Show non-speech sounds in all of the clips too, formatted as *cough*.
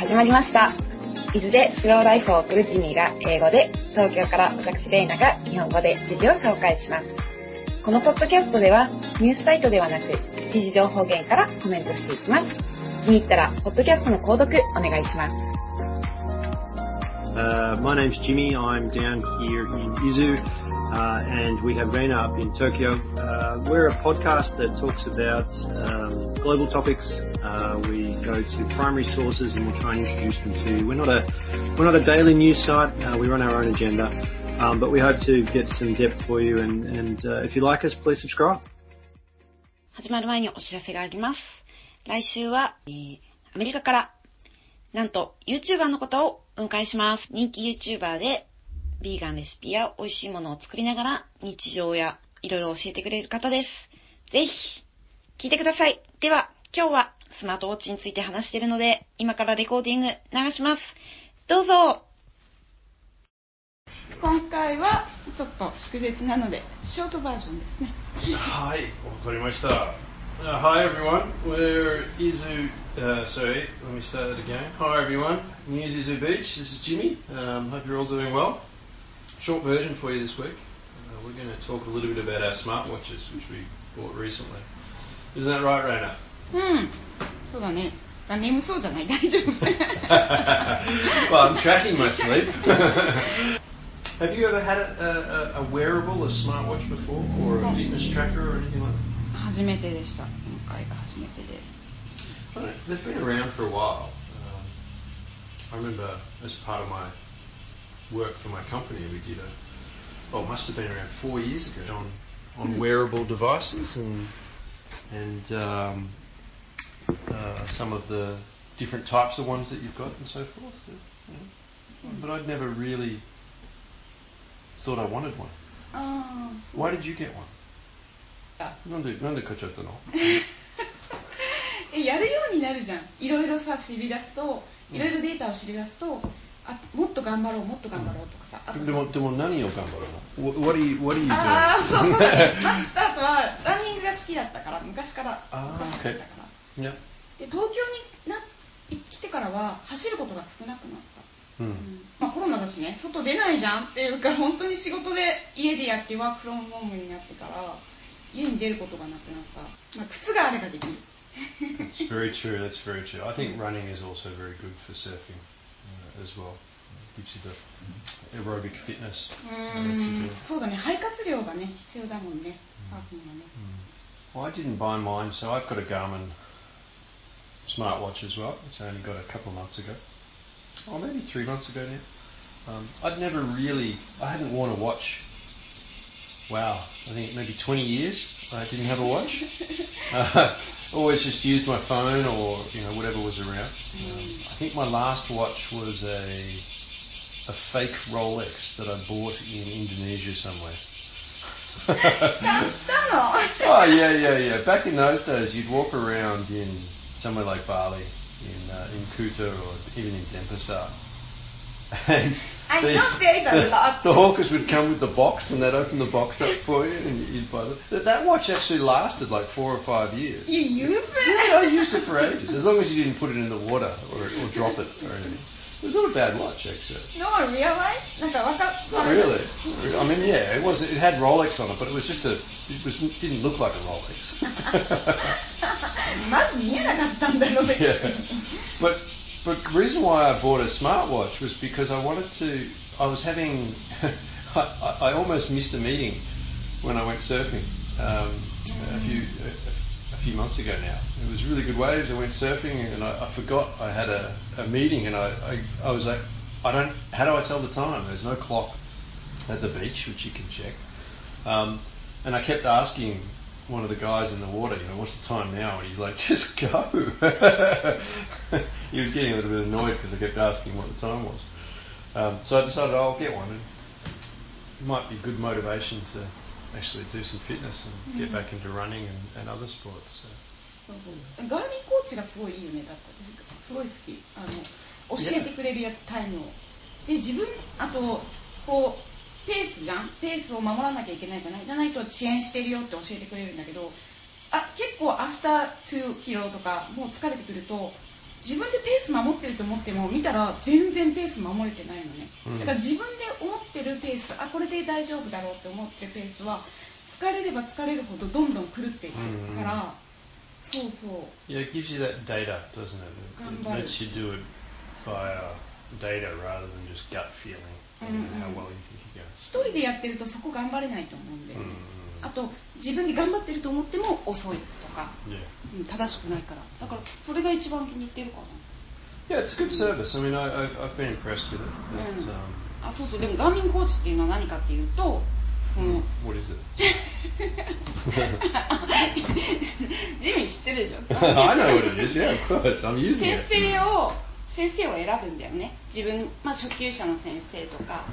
始まりました。伊豆でスローライフを送るジミーが英語で、東京から私レイナが日本語で記事を紹介します。このポッドキャストでは、ニュースサイトではなく、記事情報源からコメントしていきます。気に入ったら、ポッドキャストの購読お願いします。Uh, my name's Jimmy. I'm down here in Izu, and we have Reina up in Tokyo. Uh, we're a podcast that talks about um, global topics. Uh, we go to primary sources and we try and introduce them to you. We're not a we're not a daily news site. Uh, we run our own agenda, um, but we hope to get some depth for you. And, and uh, if you like us, please subscribe. 始まる前にお知らせがあります。来週は、えーアメリカから、なんと YouTuber の方をお迎えします。人気 YouTuber で、 ビーガンレシピや美味しいものを作りながら、日常やいろいろ教えてくれる方です。ぜひ、聞いてください。では、今日はスマートウォッチについて話しているので、今からレコーディング流します。どうぞ今回はちょっと祝日なのでショートバージョンですねはい、わかりました。Uh, hi everyone, we're Izu, uh, sorry, let me start that again. Hi everyone, News Izu Beach, this is Jimmy. Um, hope you're all doing well. Short version for you this week. Uh, we're going to talk a little bit about our smartwatches, which we bought recently. Isn't that right, Raina? うんそうだねあ眠そうじゃない大丈夫 well, *laughs* I'm tracking my sleep. *laughs* Have you ever had a, a, a wearable, a smartwatch before, or a fitness tracker or anything like that? 初めてでした今回が初めてで Well, They've been around for a while. Um, I remember as part of my work for my company, we did a, well, it must have been around four years ago on, on wearable devices and, and um, uh, some of the different types of ones that you've got and so forth. you know. But I'd never really thought I wanted one. あ Why did you get one? あなんで、なんで買っちゃったのえやるようになるじゃんいろいろさ知り出すといろいろデータを知り出すと *laughs* あもっと頑張ろうもっと頑張ろうとかさあとさ。でも、でも何を頑張るの What are you, what are you doing? ああそう。だねまずスタートはランニングが好きだったから昔から。走ってたから.で東京にな来てからは走ることが少なくなった、Hmm. うん。まあ、コロナだしね。外出ないじゃんっていうか本当に仕事で家でやってワークフロムホームになってから家に出ることがなくなった、まあ、靴があればできる。That's very true. That's very true. I think running is also very good for surfing. uh, as well. It gives you the aerobic fitness. う uh, ー that you ん do. そうだね肺活量がね必要だもんねサーフィンはね Well, I didn't buy mine, so I've got a Garmin smartwatch as well, which I only got a couple of months ago. Or maybe three months ago now. Um, I'd never really, I hadn't worn a watch. wow, I think maybe 20 years uh, I didn't have a watch. *laughs* uh, always just used my phone or you know whatever was around. Um, I think my last watch was a a fake Rolex that I bought in Indonesia somewhere. *laughs* oh yeah, yeah, yeah. Back in those days, you'd walk around in somewhere like Bali, in uh, in Kuta or even in Denpasar and and the, not very the. The hawkers would come with the box, and they'd open the box up for you, and you'd buy the, that. That watch actually lasted like four or five years. You used it? Yeah, I used it for ages, as long as you didn't put it in the water or, or drop it or anything. It was not a bad watch, actually. No, really? real? Like? Not really. I mean, yeah, it was. It had Rolex on it, but it was just a. It was, didn't look like a Rolex. *laughs* *laughs* yeah. But but the reason why I bought a smartwatch was because I wanted to. I was having. *laughs* I, I almost missed a meeting when I went surfing um, a few a, a few months ago now. It was really good waves. I went surfing and I, I forgot I had a, a meeting and I, I I was like I don't. How do I tell the time? There's no clock at the beach, which you can check. Um, and I kept asking one of the guys in the water, you know, what's the time now? And he's like, *laughs* just go. *laughs* he was getting a little bit annoyed because I kept asking what the time was. Um, so I decided I'll get one. And it might be good motivation to actually do some fitness and get back into running and, and other sports. So. そうそうガーミンコーチがすごいいいよねだって私すごい好きあの教えてくれるやつタイムをで自分あとこう ペースじゃんペースを守らなきゃいけないじゃないじゃないと遅延してるよって教えてくれるんだけどあ結構アフター2キロとかもう疲れてくると自分でペース守ってると思っても見たら全然ペース守れてないのね、うん。だから自分で思ってるペースあこれで大丈夫だろうって思ってるペースは疲れれば疲れるほどどんどん狂っていくから、そうそう。Yeah, it gives you that data, doesn't it? It, lets you do it via data rather than just gut feeling and Mm, how mm. well you think you're going. 一人でやってるとそこ頑張れないと思うんだよね、うんあと自分で頑張ってると思っても遅いとか、Yeah. うん正しくないからだからそれが一番気に入ってるかな Yeah, it's good service. I mean, I, I've, I've been impressed with it. Mm. um, あそうそうでもガーミンコーチっていうのは何かっていうとその what is it? ジミー知ってるでしょ I know what it is. Yeah, of course. I'm using 先 it. 生を先生を選ぶんだよね。自分、まあ、初級者の先生とか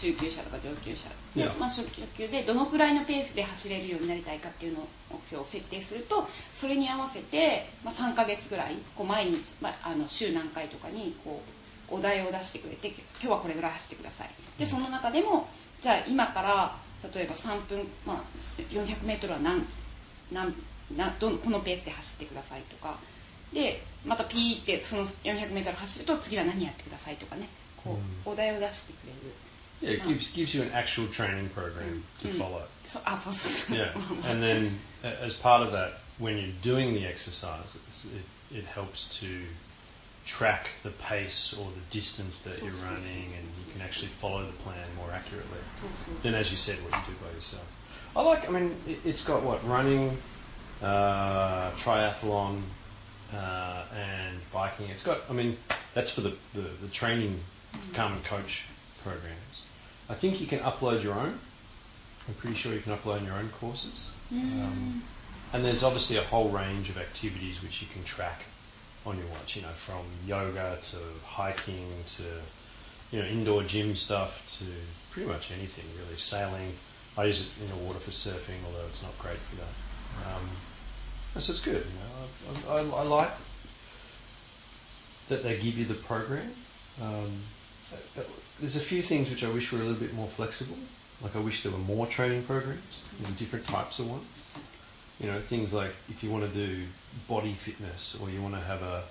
中級者とか上級者。で.まあ、初級でどのくらいのペースで走れるようになりたいかっていうのを目標を設定するとそれに合わせて、まあ、3ヶ月ぐらいこう毎日、まあ、あの週何回とかにこうお題を出してくれて今日はこれぐらい走ってください。でその中でもじゃあ今から例えば3分、まあ、400m は何何などんこのペースで走ってくださいとかでまたピーってその 400m 走ると次は何やってくださいとかねこう、うんお題を出してくれる Yeah, it gives, gives you an actual training program to Mm. follow. *laughs* そうあそ*laughs* うそうそう Yeah, and then a- as part of that, when you're doing the exercises, it, it helps to track the pace or the distance that you're running, and you can actually follow the plan more accuratelyそうそう than, as you said, what you do by yourself. I like. I mean, it, it's got what running, uh, triathlon, uh, and biking. It's got. I mean, that's for the the, the training, and coach programs. I think you can upload your own. I'm pretty sure you can upload your own courses. Um, and there's obviously a whole range of activities which you can track on your watch, you know, from yoga to hiking to, you know, indoor gym stuff to pretty much anything really. Sailing. I use it in the water for surfing, although it's not great for that. Um, so it's good. You know, I, I, I like that they give you the program. Um, there's a few things which I wish were a little bit more flexible. Like I wish there were more training programs, you know, different types of ones. You know, things like if you want to do body fitness or you want to have a,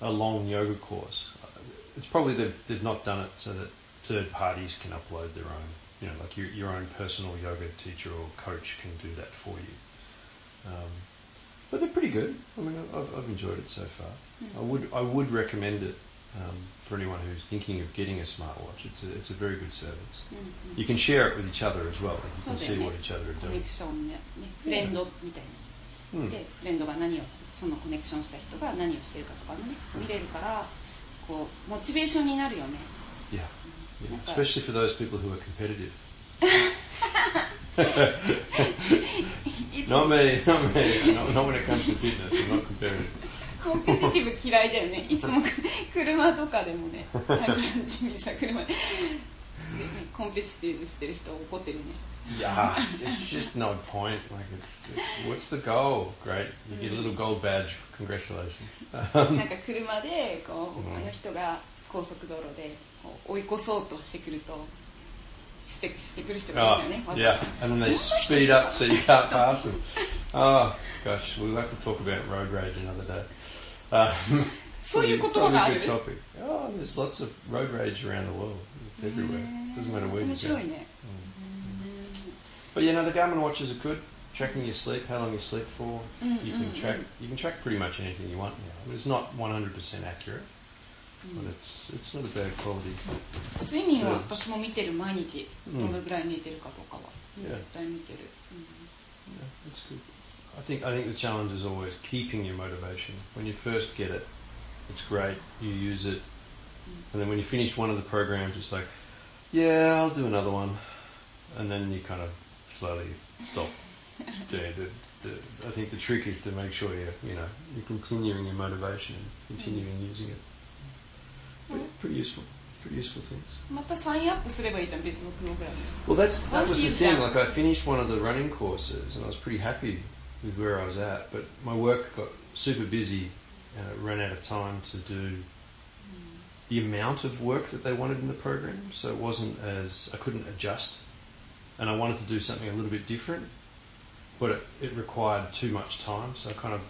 a long yoga course, uh, it's probably they've, they've not done it so that third parties can upload their own. You know, like your, your own personal yoga teacher or coach can do that for you. Um, but they're pretty good. I mean, I've, I've enjoyed it so far. I would I would recommend it um, for anyone who's thinking of getting a smartwatch. It's a it's a very good service. うんうん You can share it with each other as well. You そ can うだ see よね what each other are コネ doing. クションねねフレンドみたいな、うんでフレンドが何をそのコネクションした人が何をしてるかとかもね見れるからこうモチベーションになるよね Yeah. yeah. Okay. Especially for those people who are competitive. *laughs* *laughs* *laughs* いつ Not me, not me. Not, not when it comes to fitness. I'm not competitive. コンペティティブ嫌いだよねいつもく車とかでもねなんか地味にさ車で、ね、コンペティティブしてる人怒ってるね Yeah, it's just no point. Like, it's, it's, what's the goal? Great, you get a little gold badge. Congratulations. なん Um, か車でこう、うんあの人が高速道路でこう追い越そうとしてくると oh, it? Yeah, and then they speed up so you can't pass them. *laughs* Oh, gosh, we'll have to talk about road rage another day. *laughs* Um, *laughs* a good topic. Oh, there's lots of road rage around the world. It's everywhere. It doesn't matter where you go. Mm. But you know, the Garmin watches are good. Tracking your sleep, how long you sleep for. Mm, you can track. You can track pretty much anything you want now. It's not 100% accurate. but it's it's not a bad quality. 睡眠は私も見てる毎日うんどれぐらい寝てるかとかは、 Yeah. 絶対見てる、 Yeah, that's good. I think I think the challenge is always keeping your motivation. When you first get it, it's great. You use it, and then when you finish one of the programs, it's like, yeah, I'll do another one, and then you kind of slowly stop. *laughs* doing it. The, the, I think the trick is to make sure you you know you're continuing your motivation and continuing using it. Pretty, useful. Pretty useful things. Well, that's that was the thing. Like I finished one of the running courses, and I was pretty happy with where I was at. But my work got super busy, uh, ran out of time to do the amount of work that they wanted in the program. So it wasn't as I couldn't adjust, and I wanted to do something a little bit different, but it, it required too much time. So I kind of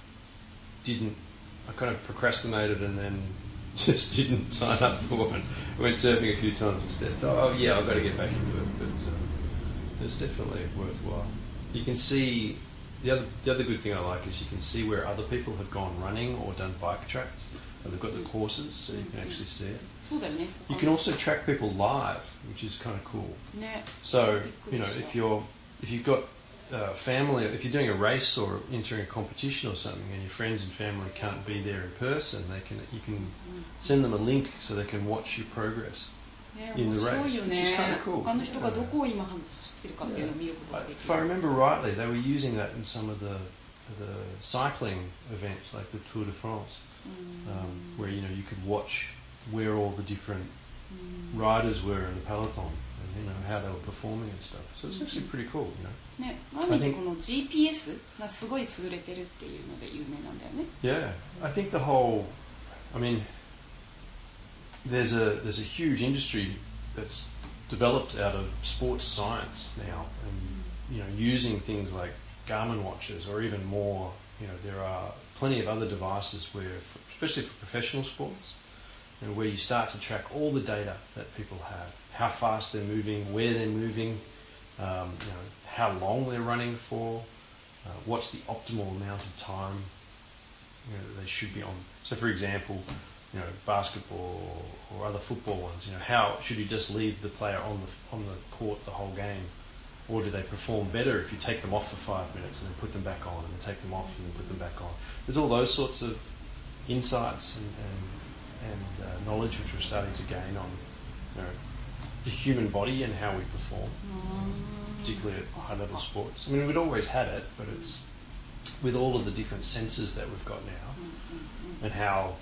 didn't. I kind of procrastinated and then *laughs* just didn't sign up for one. I went surfing a few times instead. So, oh yeah, I've got to get back into it, but uh, it's definitely worthwhile. You can see the other the other good thing I like is you can see where other people have gone running or done bike tracks, and they've got the courses, so you can actually see it. You can also track people live, which is kind of cool. So you know if you're if you've got uh, family, if you're doing a race or entering a competition or something, and your friends and family can't be there in person, they can you can send them a link so they can watch your progress. in the race, which is kind of cool. Yeah. If I remember rightly, they were using that in some of the the cycling events like the Tour de France, um, where you know you could watch where all the different riders were in the peloton you know how they were performing and stuff. So it's actually pretty cool, you know. ねマミってこの GPS がすごい優れてるっていうので有名なんだよね Yeah, I think the whole. I mean, there's a there's a huge industry that's developed out of sports science now, and you know, using things like Garmin watches or even more. You know, there are plenty of other devices where, especially for professional sports, know, where you start to track all the data that people have, how fast they're moving, where they're moving, um, you know, how long they're running for, uh, what's the optimal amount of time you know, that they should be on. So, for example, you know, basketball or, or other football ones. You know, how should you just leave the player on the on the court the whole game, or do they perform better if you take them off for five minutes and then put them back on, and then take them off and then put them back on? There's all those sorts of insights and and, and uh, knowledge which we're starting to gain on you know, the human body and how we perform, mm. particularly at high level sports. I mean, we'd always had it, but it's with all of the different senses that we've got now mm-hmm. and how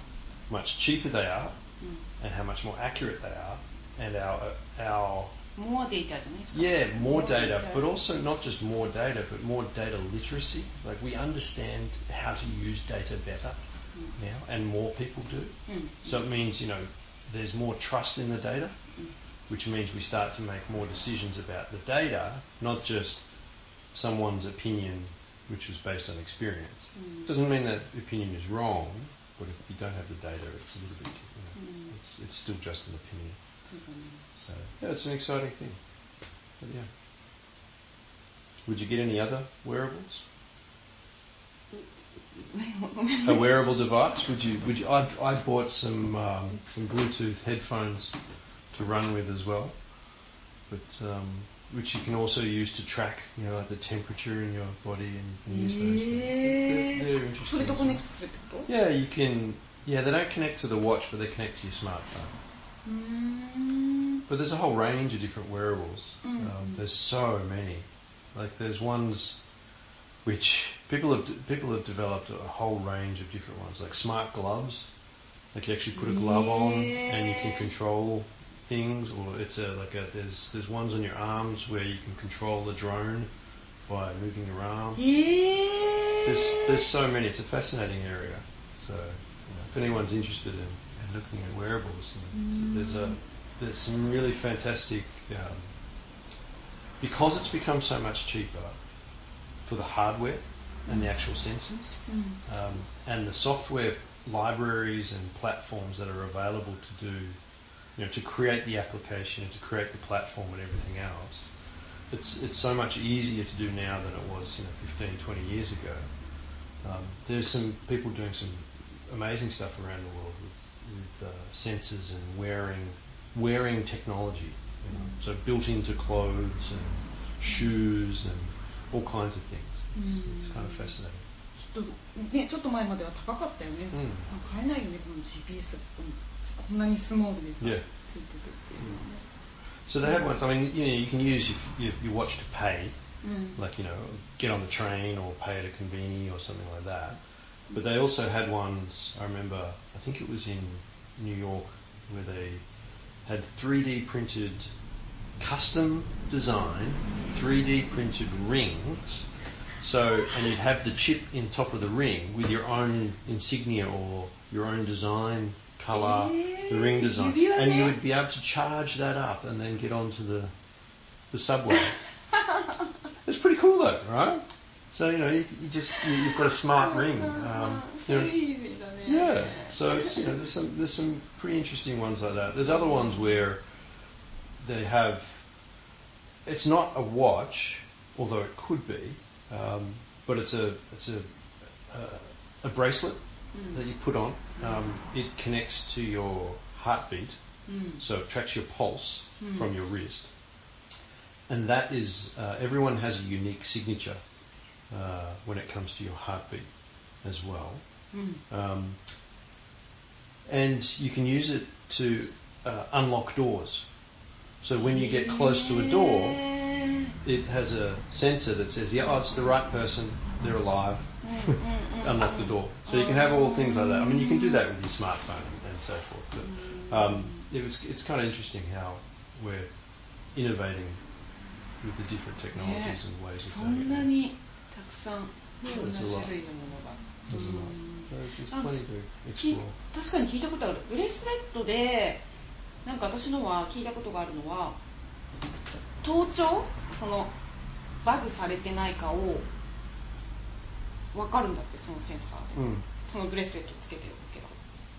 much cheaper they are mm. and how much more accurate they are and our uh, our more data, yeah, more, more data, data, but also not just more data, but more data literacy. Like we understand how to use data better mm. now, and more people do. Mm. So it means you know there's more trust in the data, hmm. which means we start to make more decisions about the data, not just someone's opinion, which was based on experience. Hmm. Doesn't mean that opinion is wrong, but if you don't have the data, it's a little bit. You know, hmm. it's it's still just an opinion. So yeah, it's an exciting thing. But yeah. Would you get any other wearables? Mm a *laughs* wearable device? Would you? Would you? I've, I bought some um, some Bluetooth headphones to run with as well, but um, which you can also use to track, you know, like the temperature in your body and use those. They're, they're interesting. Well. Yeah, you can. Yeah, they don't connect to the watch, but they connect to your smartphone. Mm. But there's a whole range of different wearables. Mm. Um, there's so many. Like there's ones which people have people have developed a whole range of different ones, like smart gloves. Like you actually put a glove on and you can control things, or it's a like a there's there's ones on your arms where you can control the drone by moving your arm. え There's there's so many. It's a fascinating area. So you know, if anyone's interested in, in looking at wearables, you know, there's a there's some really fantastic um, because it's become so much cheaper for the hardware and the actual sensors うん um, and the software libraries and platforms that are available to do, you know, to create the application and to create the platform and everything else. It's, it's so much easier to do now than it was, you know, 15, 20 years ago. Um, there's some people doing some amazing stuff around the world with, with uh, sensors and wearing, wearing technology. You know, so built into clothes and shoes and all kinds of things. It's, it's kind of fascinating. ちょっとねちょっと前までは高かったよね、うん買えないよねこの GPS こんなにスモールでさ、 Yeah. ついててっていうのはね So they have ones. I mean, you know, you can use your, your, your watch to pay, うん like you know, get on the train or pay at a convenience or something like that. But they also had ones. I remember, I think it was in New York, where they had 3D printed, custom design 3D printed rings. So, and you'd have the chip in top of the ring with your own insignia or your own design, color, yeah. the ring design, you and you would be able to charge that up and then get onto the the subway. *laughs* it's pretty cool though, right? So you know, you, you just you, have got a smart ring. Um, you know, yeah. So you know, there's some there's some pretty interesting ones like that. There's other ones where they have. It's not a watch, although it could be, um, but it's a it's a a, a bracelet mm. that you put on. Um, it connects to your heartbeat, mm. so it tracks your pulse mm. from your wrist, and that is uh, everyone has a unique signature uh, when it comes to your heartbeat as well. Mm. Um, and you can use it to uh, unlock doors. So when you get close to a door, へ it has a sensor that says, "Yeah, oh, it's the right person. They're alive. ーうんうんうんうん Unlock the door." So you can have all things like that. I mean, you can do that with your smartphone and so forth. But um, it was, it's kind of interesting how we're innovating with the different technologies and ways そ of ん doing な it. にたくさんいろんな There's a lot. 種類のものが There's a う lot. ん So there's Ah, plenty to き explore. 確かに聞いたことあるブレスレットで なんか私のは聞いたことがあるのは盗聴そのバグされてないかを分かるんだってそのセンサーで、Mm. そのブレスレットつけておけば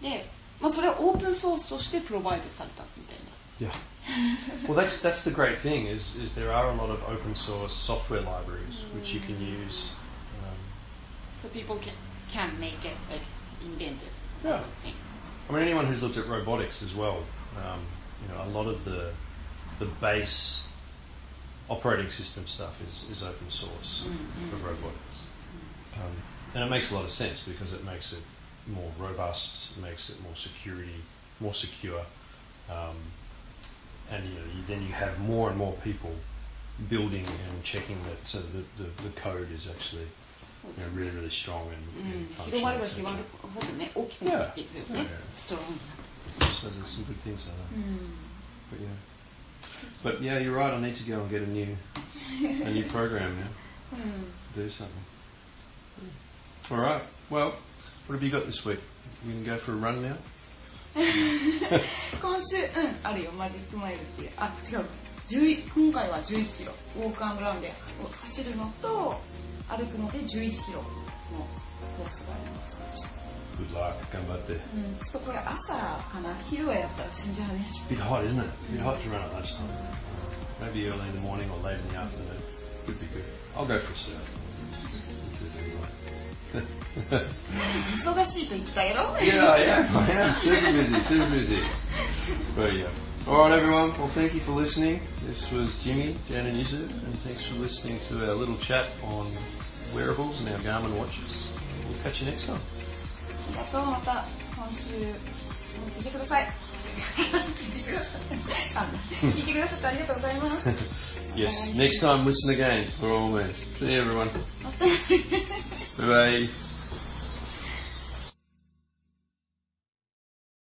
で、まあ、それはオープンソースとしてプロバイドされたみたいな Yeah. Well, that's that's the great thing is is there are a lot of open source software libraries which you can use. Um, so people can, can make it like invented Yeah. thing. I mean, anyone who's looked at robotics as well, um, you know, a lot of the the base operating system stuff is, is open source Mm, for mm. robotics, um, and it makes a lot of sense because it makes it more robust, it makes it more security, more secure, um, and you know, you, then you have more and more people building and checking that so the, the, the code is actually you know, really really strong and, う and ん、広まれ functional. ば etc. 広まるほどね大きくなっていくよね Yeah. ストロングな So there's some good things like that. うん But yeah. But yeah, you're right. I need to go and get a new a new *laughs* program now. うん Do something. All right. Well, what have you got this week? You can go for a run now. 今*laughs* 週、うん、あるよ、マジックマイルっていう。あ、違う。11今回は11キロ。ウォークアンドランで走るのと、歩くので11キロのコースがあります。 Good luck. Come back there. うん、ちょっとこれ朝かな。昼はやったら死んじゃうね。 It's a bit hot, isn't it? It's a bit hot to run at lunchtime. Maybe early in the morning or late in the afternoon. Would be good. I'll go for a surf. yeah, *laughs* 忙しいと言ったやろ I am. I am super busy, super busy. But yeah. All right, everyone. Well, thank you for listening. This was Jimmy, Jan, and Yuzu, and thanks for listening to our little chat on wearables and our Garmin watches. We'll catch you next time. ありがとう、また今週も聞いてください。聞いてくださってありがとうございます。yes. Next time, listen again, for all means. See everyone. Bye bye.